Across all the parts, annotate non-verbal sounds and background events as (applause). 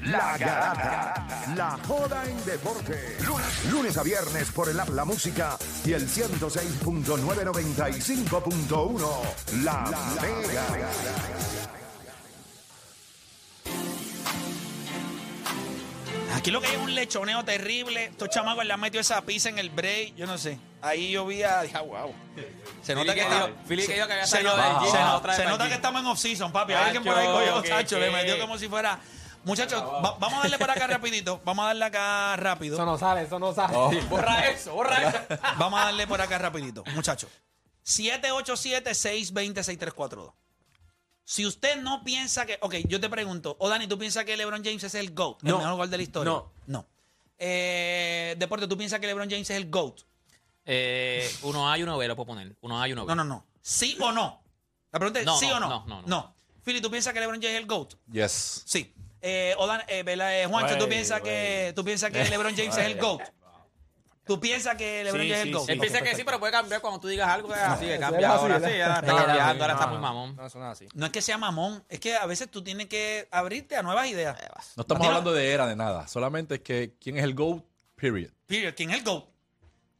La Garata, la joda en deporte. Lunes, lunes a viernes por el app La Música y el 106.995.1 La, Mega. Aquí lo que hay es un lechoneo terrible. Estos chamacos le han metido esa pizza en el break. Yo no sé. Ahí yo vi a. (laughs) Dije, ah, wow. Se nota que, está- Fili que yo que había se, salido nota, del gym, se la que estamos en off-season, papi. Alguien por ahí cogió, tacho, le metió como si fuera. Muchachos, va- vamos a darle por acá rapidito. Vamos a darle acá rápido. Eso no sale, eso no sale. (laughs) Borra eso, borra eso. (laughs) Vamos a darle por acá rapidito. Muchachos, 787-620-6342. Si usted no piensa que... Ok, yo te pregunto. O Dani, ¿tú piensas que LeBron James es el GOAT? El No. mejor gol de la historia. No. No. Eh, Deporte, ¿tú piensas que LeBron James es el GOAT? Eh, uno A y uno B lo puedo poner. Uno A y uno B. No, no, no. ¿Sí o no? La pregunta es No, ¿sí no, o no? no, no, no. Philly, ¿tú piensas que LeBron James es el GOAT? Yes. Sí. Eh, o Dan- eh, ¿verdad? Eh, Juancho, ¿tú piensas que, ¿tú piensas que LeBron James es el GOAT? ¿Tú piensas que LeBron Sí, James es el GOAT? sí. Él piensa que sí, pero puede cambiar cuando tú digas algo. Es así, que cambia ahora. Sí, ahora está cambiando, ahora está muy mamón. No, eso no es así. No es que sea mamón, es que a veces tú tienes que abrirte a nuevas ideas. No estamos hablando de era de nada. Solamente es que quién es el GOAT, period. Period. ¿Quién es el GOAT?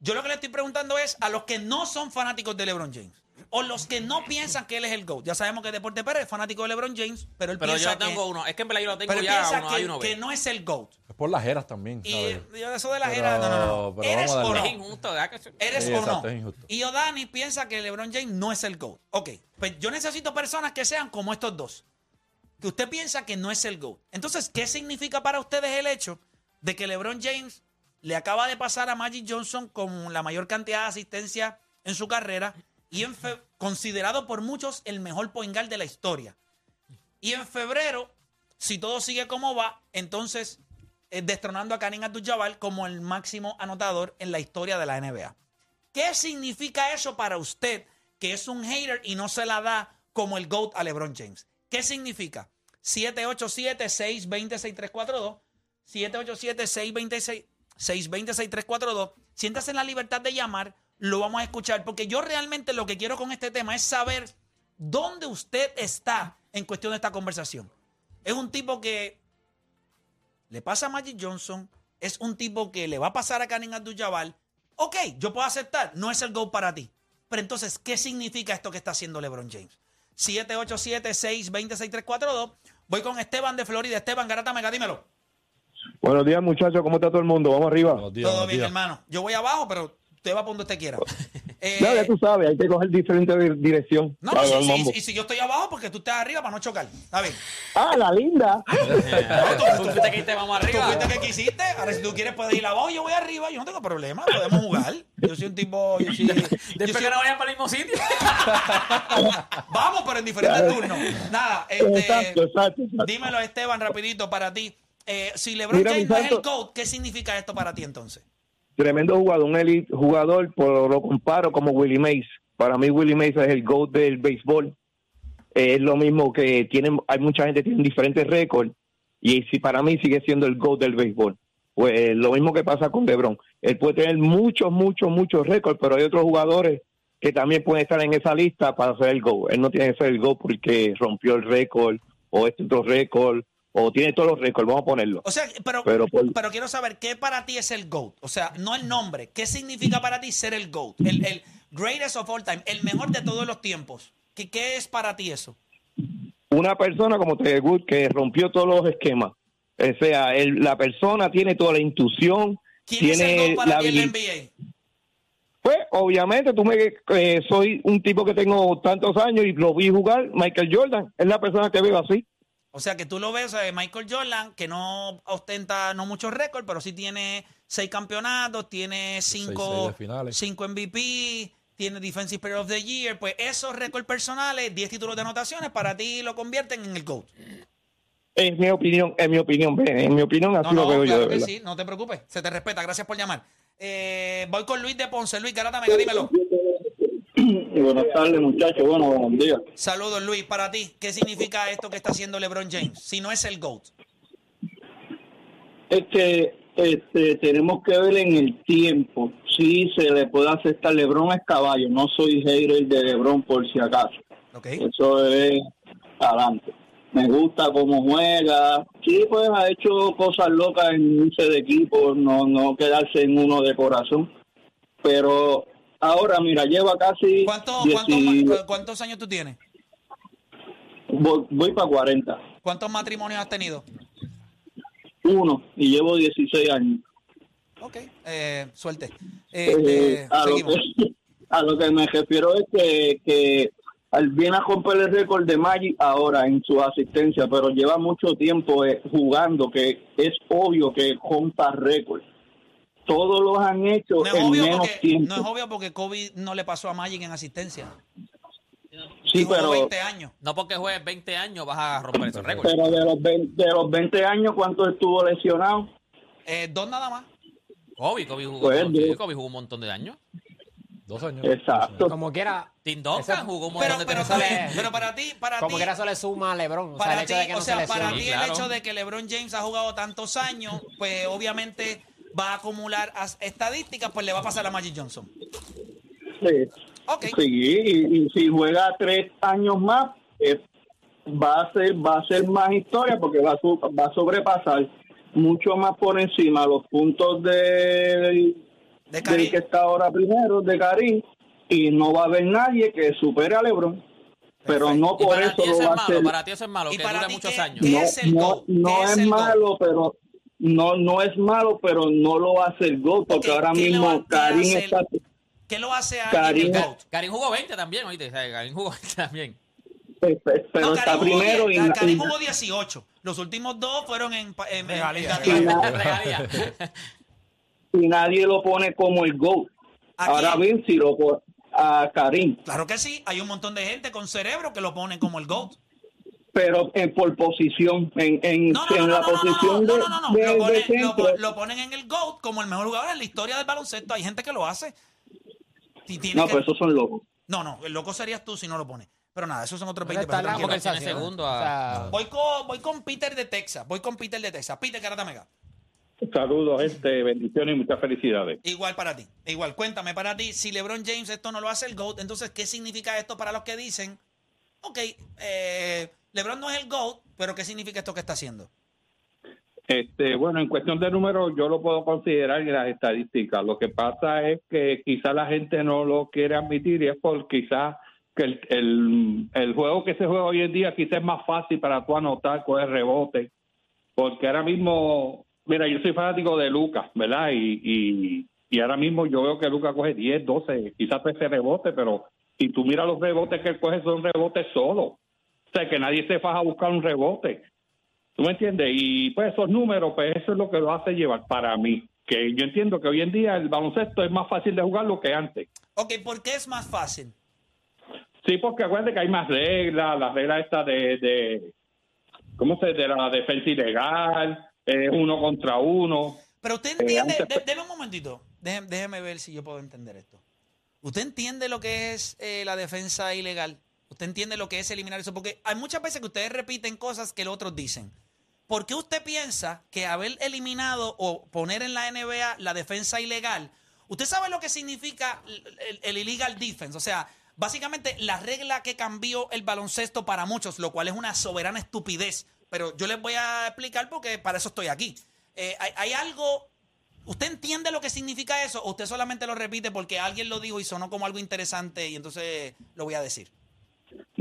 Yo lo que le estoy preguntando es a los que no son fanáticos de LeBron James o los que no piensan que él es el GOAT. Ya sabemos que Deporte Pérez es fanático de LeBron James, pero él Pero piensa yo tengo que, uno. Es que en verdad yo lo tengo pero ya, piensa uno y que, uno que B. no es el GOAT. Es por las eras también, Y ¿sabes? yo eso de la Pero- era, no, no, no. pero ¿Eres vamos a o no? Es injusto, ¿Eres Sí, o exacto, no? es injusto. Y Odani piensa que LeBron James no es el GOAT. Ok, pues yo necesito personas que sean como estos dos. Que usted piensa que no es el GOAT. Entonces, ¿qué significa para ustedes el hecho de que LeBron James le acaba de pasar a Magic Johnson con la mayor cantidad de asistencia en su carrera y considerado por muchos el mejor point guard de la historia? Y en febrero, si todo sigue como va, entonces eh, destronando a Karim Abdul-Jabbar como el máximo anotador en la historia de la NBA. ¿Qué significa eso para usted que es un hater y no se la da como el GOAT a LeBron James? ¿Qué significa? 787-620-6342. 787-620-6342. Siéntase en la libertad de llamar, lo vamos a escuchar, porque yo realmente lo que quiero con este tema es saber dónde usted está en cuestión de esta conversación. Es un tipo que le pasa a Magic Johnson, es un tipo que le va a pasar a Karim Abdul-Jabbar. Ok, yo puedo aceptar, no es el GOAT para ti. Pero entonces, ¿qué significa esto que está haciendo LeBron James? 787-620-6342. Voy con Esteban de Florida. Esteban Garata Mega, dímelo. Buenos días, muchachos. ¿Cómo está todo el mundo? Vamos arriba. Días, Todo bien, días. hermano. Yo voy abajo, pero usted va por donde usted quiera. (laughs) Eh, Ya, ya tú sabes, hay que coger diferente di- dirección. no, para sí, sí, y si yo estoy abajo, porque tú estás arriba para no chocar. Está bien. Ah, la linda. (laughs) Tú fuiste que te vamos Tú arriba. fuiste que quisiste. Ahora, si tú quieres, puedes ir abajo. Yo voy arriba. Yo no tengo problema. Podemos jugar. Yo soy un tipo. Yo soy, yo Después soy- que no vayan para el mismo sitio. (laughs) Vamos, pero en diferentes turnos. Nada, este, Exacto, exacto, exacto. dímelo, Esteban, rapidito para ti. Eh, si LeBron Mira, James no es el. GOAT, ¿qué significa esto para ti entonces? Tremendo jugador, un elite jugador, pero lo comparo como Willie Mays. Para mí, Willie Mays es el GOAT del béisbol. Eh, es lo mismo que tienen, hay mucha gente que tiene diferentes récords. Y si para mí sigue siendo el GOAT del béisbol. Pues eh, lo mismo que pasa con LeBron. Él puede tener muchos, muchos, muchos récords, pero hay otros jugadores que también pueden estar en esa lista para ser el GOAT. Él no tiene que ser el GOAT porque rompió el récord o este otro récord o tiene todos los récords, vamos a ponerlo. O sea, pero, pero, quiero saber, ¿qué para ti es el GOAT? O sea, no el nombre. ¿Qué significa para ti ser el GOAT? El, el greatest of all time, el mejor de todos los tiempos. ¿Qué, qué es para ti eso? una persona como Tiger Woods que rompió todos los esquemas. O sea, el- la persona tiene toda la intuición, ¿Quién es el tiene para la habilidad. NBA? Pues, obviamente, tú me eh, soy un tipo que tengo tantos años y lo vi jugar. Michael Jordan es la persona que veo así. O sea, que tú lo ves, eh, Michael Jordan, que no ostenta no muchos récords, pero sí tiene seis campeonatos, tiene seis cinco, finales. cinco MVP, tiene Defensive Player of the Year. Pues esos récords personales, 10 títulos de anotaciones, para ti lo convierten en el GOAT. Es mi opinión, es mi opinión, en mi opinión así No, lo veo yo, de que verdad. sí, no te preocupes, se te respeta, gracias por llamar. Eh, voy con Luis de Ponce. Luis Garata, mega, dímelo. Buenas tardes, muchachos. Bueno, buenos días. Saludos, Luis. Para ti, ¿qué significa esto que está haciendo LeBron James? Si no es el GOAT. Es que este, tenemos que ver en el tiempo si se le puede aceptar. Lebron es caballo. No soy hater de Lebron por si acaso. ¿Ok? Eso es adelante. me gusta cómo juega. Sí, pues ha hecho cosas locas en un de equipo, no, no quedarse en uno de corazón. Pero ahora, mira, lleva casi. ¿Cuánto- 10 cuántos y- ma- ¿Cuántos años tú tienes? voy, voy para 40. ¿Cuántos matrimonios has tenido? Uno, y llevo 16 años. Ok, eh, suerte. Eh, Este, a, lo que, (laughs) a lo que me refiero es que, que viene a romper el récord de Magic ahora en su asistencia, pero lleva mucho tiempo eh, jugando, que es obvio que rompa récord. Todos los han hecho No es, en obvio menos porque, tiempo. no es obvio porque Kobe no le pasó a Magic en asistencia. sí, pero, 20 años. No porque juegues 20 años vas a romper ese récord. pero de, los 20, de los 20 años, ¿cuánto estuvo lesionado? Eh, dos nada más. Kobe, Kobe jugó, Pues, Kobe jugó un montón de años. Dos años. Exacto. Como quiera, Tim Duncan jugó un Pero, montón de pero, pero para ti, para como ti, quiera eso le suma a LeBron. O sea, para el hecho ti, de que no o sea, se para ti Sí, el hecho de que LeBron James ha jugado tantos años, pues obviamente va a acumular as- estadísticas, pues le va a pasar a Magic Johnson. Sí. Ok. Sí, y, y si juega tres años más, eh, va a ser va a ser más historia porque va a, su- va a sobrepasar mucho más por encima los puntos de, De del que está ahora primero, de Karim, y no va a haber nadie que supere a LeBron. Pero no por eso lo va a hacer. para ti eso es malo, ¿Y que para muchos qué- años. qué No, es el no, GOAT? no ¿Qué es es el GOAT? malo, pero no no es malo, pero no lo hace el GOAT, porque ahora ¿qué le mismo Karim está... ¿Qué lo hace a Karim- el GOAT? Karim jugó 20 también, oíste. o sea, Karim jugó 20 también. Pero No, está Karim primero y, Ka- Karim jugó 18. Los últimos dos fueron en, en, Regalía, regalía. (laughs) Y nadie lo pone como el GOAT. ¿A Ahora bien, si lo pone a Karim, Claro que sí, hay un montón de gente con cerebro que lo ponen como el GOAT. Pero en, por posición, en, en, No, no, en no, la no, no, no, posición no, de, no, no, no. de- Lo, de ponen, lo lo ponen en el GOAT como el mejor jugador en la historia del baloncesto. Hay gente que lo hace. Tiene No, que- pues esos son locos. no, no, el loco serías tú si no lo pones. Pero nada, esos son otros Esa 20 está pesos. la tranquilo. porque él tiene conversación. segundo a- Voy con, voy con Peter de Texas. Voy con Peter de Texas. Peter Garata Mega. Saludos, gente, bendiciones y muchas felicidades. Igual para ti. Igual, cuéntame para ti, si LeBron James esto no lo hace el GOAT, entonces, ¿qué significa esto para los que dicen, ok, eh, LeBron no es el GOAT, pero ¿qué significa esto que está haciendo? Este, bueno, en cuestión de números, yo lo puedo considerar en las estadísticas. Lo que pasa es que quizá la gente no lo quiere admitir y es por quizás que el, el, juego que se juega hoy en día quizás es más fácil para tú anotar, coger rebote, porque ahora mismo, mira, yo soy fanático de Lucas, ¿verdad? Y, y, y ahora mismo yo veo que Lucas coge 10, 12, quizás 13 rebotes, pero si tú miras los rebotes que él coge son rebotes solo. O sea, que nadie se faja a buscar un rebote. ¿Tú me entiendes? Y pues esos números, pues eso es lo que lo hace llevar para mí. Que yo entiendo que hoy en día el baloncesto es más fácil de jugarlo que antes. Ok, ¿por qué es más fácil? Sí, porque acuérdate que hay más reglas, la regla esta de, de ¿cómo se de la defensa ilegal, eh, uno contra uno. Pero usted entiende, antes- de- deme un momentito, déjeme, déjeme ver si yo puedo entender esto. ¿Usted entiende lo que es eh, la defensa ilegal? ¿Usted entiende lo que es eliminar eso? Porque hay muchas veces que ustedes repiten cosas que los otros dicen. ¿Por qué usted piensa que haber eliminado o poner en la NBA la defensa ilegal, usted sabe lo que significa el, el- illegal defense? O sea, básicamente la regla que cambió el baloncesto para muchos, lo cual es una soberana estupidez. Pero yo les voy a explicar porque para eso estoy aquí. Eh, hay, hay algo ¿Usted entiende lo que significa eso o usted solamente lo repite porque alguien lo dijo y sonó como algo interesante y entonces lo voy a decir?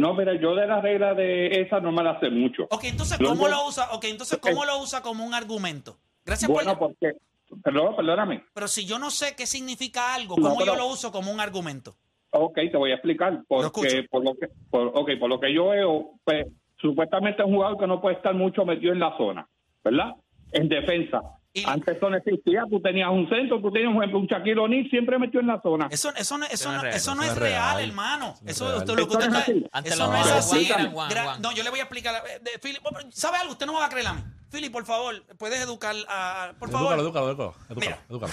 No, mira, yo de la regla de esa no me la sé mucho. Ok, entonces, ¿cómo lo usa? Ok, entonces, ¿cómo lo usa como un argumento? Gracias Bueno, por... porque, perdón, perdóname. Pero si yo no sé qué significa algo, No, ¿cómo yo pero- lo uso como un argumento? Ok, te voy a explicar. Lo. Porque por lo que, por, okay, por lo que yo veo, pues, supuestamente es un jugador que no puede estar mucho metido en la zona, ¿verdad? En defensa. Y- Antes eso no existía, tú tenías un centro, tú tenías un ejemplo, un Shaquille O'Neal siempre metió en la zona. Eso, eso, no, eso, no eso no es real, hermano. Eso no es lo que usted está- así. Eso no es así. yo le voy a explicar. eh, de- Philip, ¿sabe algo? Usted no me va a creer a mí. Philip, por favor, puedes educar a... Por favor. Edúcalo, edúcalo, edúcalo. Edúcalo.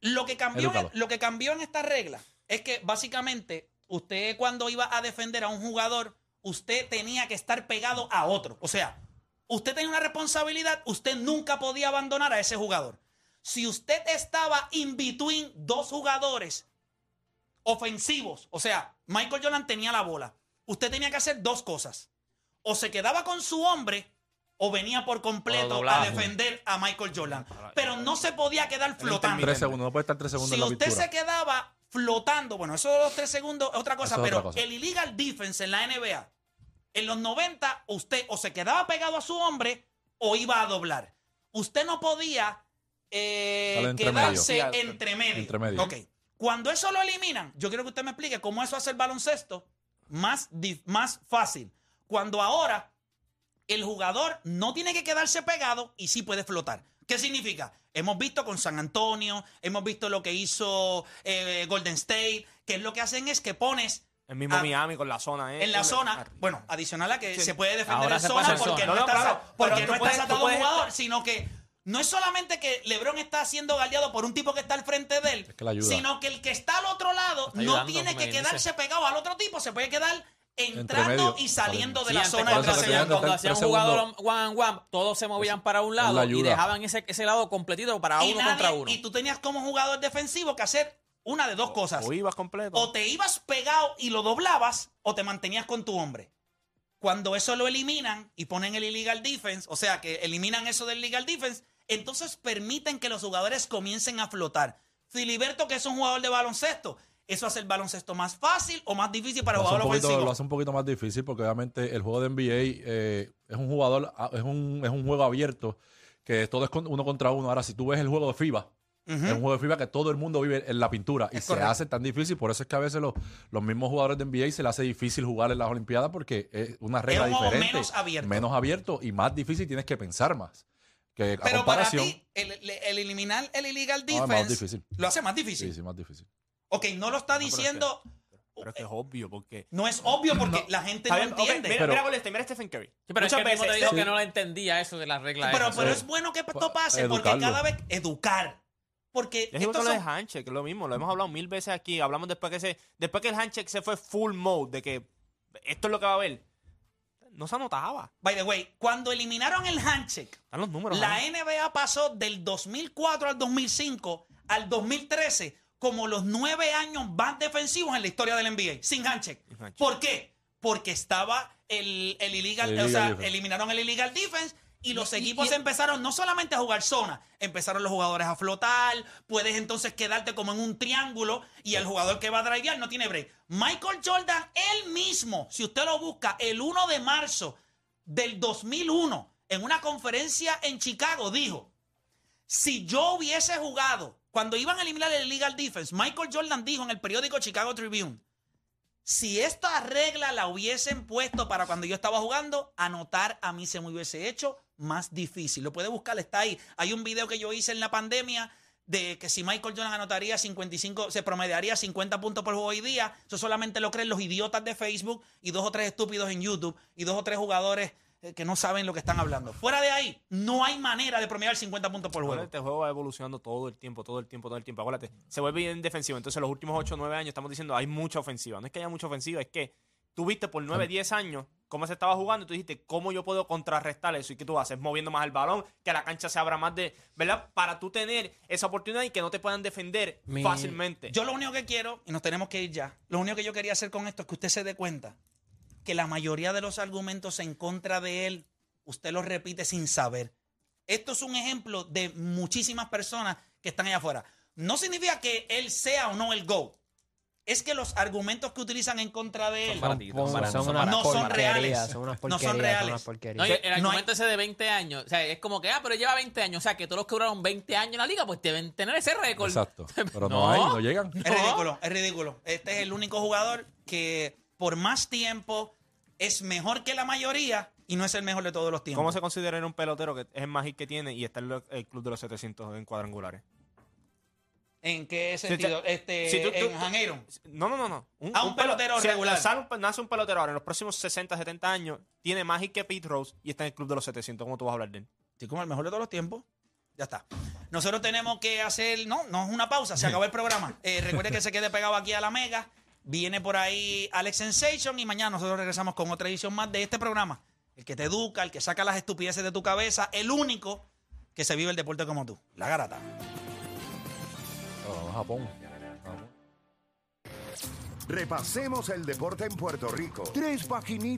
Lo que cambió, lo que cambió en esta regla es que básicamente usted cuando iba a defender a un jugador, usted tenía que estar pegado a otro. O sea, usted tenía una responsabilidad, usted nunca podía abandonar a ese jugador. Si usted estaba in between dos jugadores ofensivos, o sea, Michael Jordan tenía la bola, usted tenía que hacer dos cosas. o se quedaba con su hombre o venía por completo a defender a Michael Jordan. Pero no se podía quedar flotando. Tres segundos, no puede estar tres segundos Si en la usted pintura. se quedaba flotando, bueno, eso de los tres segundos es otra cosa, es pero otra cosa. el illegal defense en la NBA, en los 90, usted o se quedaba pegado a su hombre o iba a doblar. Usted no podía eh, entre quedarse medio. entre medio. Entre medio. Ok. Cuando eso lo eliminan, yo quiero que usted me explique cómo eso hace el baloncesto más, más fácil. Cuando ahora el jugador no tiene que quedarse pegado y sí puede flotar. ¿Qué significa? Hemos visto con San Antonio, hemos visto lo que hizo eh, Golden State, que es lo que hacen es que pones El mismo Ah, Miami con la zona. ¿eh? en la El- zona, bueno, adicional a que Sí. se puede defender Ahora en zona porque zona. no, No, no, está, claro, porque no está atado puedes- jugador, sino que no es solamente que LeBron está siendo galdeado por un tipo que está al frente de él, Es que sino que el que está al otro lado Está no ayudando, tiene que quedarse dice. pegado al otro tipo, se puede quedar entrando medio, y saliendo de Sí, la zona de que cuando hacían jugador one on one, todos se movían para un la lado y dejaban ese, ese lado completito para y, uno nadie- contra uno. y tú tenías como jugador defensivo que hacer una de dos cosas. O ibas completo. O te ibas pegado y lo doblabas o te mantenías con tu hombre. Cuando eso lo eliminan y ponen el illegal defense, o sea, que eliminan eso del legal defense, entonces permiten que los jugadores comiencen a flotar. Filiberto, que es un jugador de baloncesto, ¿eso hace el baloncesto más fácil o más difícil para el Lo hace, un jugador poquito, ofensivo? lo hace un poquito más difícil porque obviamente el juego de NBA eh, es un jugador, ah, es un, es un juego abierto que todo es uno contra uno. Ahora, si tú ves el juego de FIBA, Ujú. es un juego de FIBA que todo el mundo vive en la pintura y Es se correcto. hace tan difícil. Por eso es que a veces los, los mismos jugadores de NBA se les hace difícil jugar en las Olimpiadas porque es una regla un juego diferente. menos abierto. Menos abierto y más difícil tienes que pensar más. Que a Pero para comparación. ti, el, el- el eliminar el illegal No, es más defense difícil. lo hace más difícil. Sí, sí, más difícil. Ok, no lo está es que- diciendo, Pero es que es obvio, porque. no es obvio porque la gente no bien, entiende. mira, Pero- mira Golden State, mira Stephen Curry. Sí, pero es que Muchas mismo te veces- dijo sí. que no le entendía eso de las reglas. Pero, esas. pero es bueno que esto Pa- pase porque educarlo. cada vez educar. Porque Es igual lo de son- handshake, es lo mismo, lo hemos hablado mil veces aquí. Hablamos después que se, después que el handshake se fue full mode, de que esto es lo que va a haber. No se anotaba. By the way, cuando eliminaron el handshake, Están los números. la ahí. NBA pasó del 2004 al 2005 al 2013 como los nueve años más defensivos en la historia del NBA, sin handshake. ¿Por qué? Porque estaba el, el illegal, El o sea, defense. eliminaron el illegal defense y los Y- equipos y- empezaron no solamente a jugar zona, empezaron los jugadores a flotar, puedes entonces quedarte como en un triángulo y el jugador que va a drivear no tiene break. Michael Jordan, él mismo, si usted lo busca, el 1 de marzo del 2001, en una conferencia en Chicago, dijo, si yo hubiese jugado, cuando iban a eliminar el illegal defense, Michael Jordan dijo en el periódico Chicago Tribune, si esta regla la hubiesen puesto para cuando yo estaba jugando, anotar a mí se me hubiese hecho más difícil. Lo puede buscar, está ahí. Hay un video que yo hice en la pandemia de que si Michael Jordan anotaría 55, se promediaría 50 puntos por juego hoy día. Eso solamente lo creen los idiotas de Facebook y dos o tres estúpidos en YouTube y dos o tres jugadores que no saben lo que están hablando. Fuera de ahí, no hay manera de promediar 50 puntos por juego. Este juego va evolucionando todo el tiempo, todo el tiempo, todo el tiempo. Acuérdate, se vuelve bien defensivo. Entonces, los últimos 8 o 9 años estamos diciendo hay mucha ofensiva. No es que haya mucha ofensiva, es que tú viste por 9, 10 años cómo se estaba jugando y tú dijiste, ¿cómo yo puedo contrarrestar eso? ¿Y qué tú haces? Moviendo más el balón, que la cancha se abra más de. ¿Verdad? Para tú tener esa oportunidad y que no te puedan defender Mi- fácilmente. Yo lo único que quiero, y nos tenemos que ir ya, lo único que yo quería hacer con esto es que usted se dé cuenta que la mayoría de los argumentos en contra de él, usted los repite sin saber. Esto es un ejemplo de muchísimas personas que están allá afuera. No significa que él sea o no el GOAT. Es que los argumentos que utilizan en contra de él Son para ti, Son, para- son son unas para- no son reales. Son unas No son reales. No, el no hay- argumento ese de 20 años, o sea, es como que, ah, pero lleva 20 años, o sea, que todos los que duraron 20 años en la liga, pues deben tener ese récord. Exacto. (laughs) Pero no, No. hay, no llegan. Es ridículo, es ridículo. Este es el único jugador que por más tiempo es mejor que la mayoría y no es el mejor de todos los tiempos. ¿Cómo se considera un pelotero que es el más hit que tiene y está en el club de los 700 en cuadrangulares? ¿En qué sentido? te- este, si tú- tú- en Janeiro. No, no, no, no. Ah, un pelotero regular. un- nace un pelotero ahora en los próximos 60, 70 años, tiene más hit que Pete Rose y está en el club de los 700. ¿Cómo tú vas a hablar de él? Sí, como el mejor de todos los tiempos. Ya está. Nosotros tenemos que hacer, no, no es una pausa, se acabó el programa. Eh, recuerde que se quede pegado aquí a la Mega. Viene por ahí Alex Sensation y mañana nosotros regresamos con otra edición más de este programa. El que te educa, el que saca las estupideces de tu cabeza, el único que se vive el deporte como tú. La garata. Japón. Vamos. Repasemos el deporte en Puerto Rico. Tres paginitas.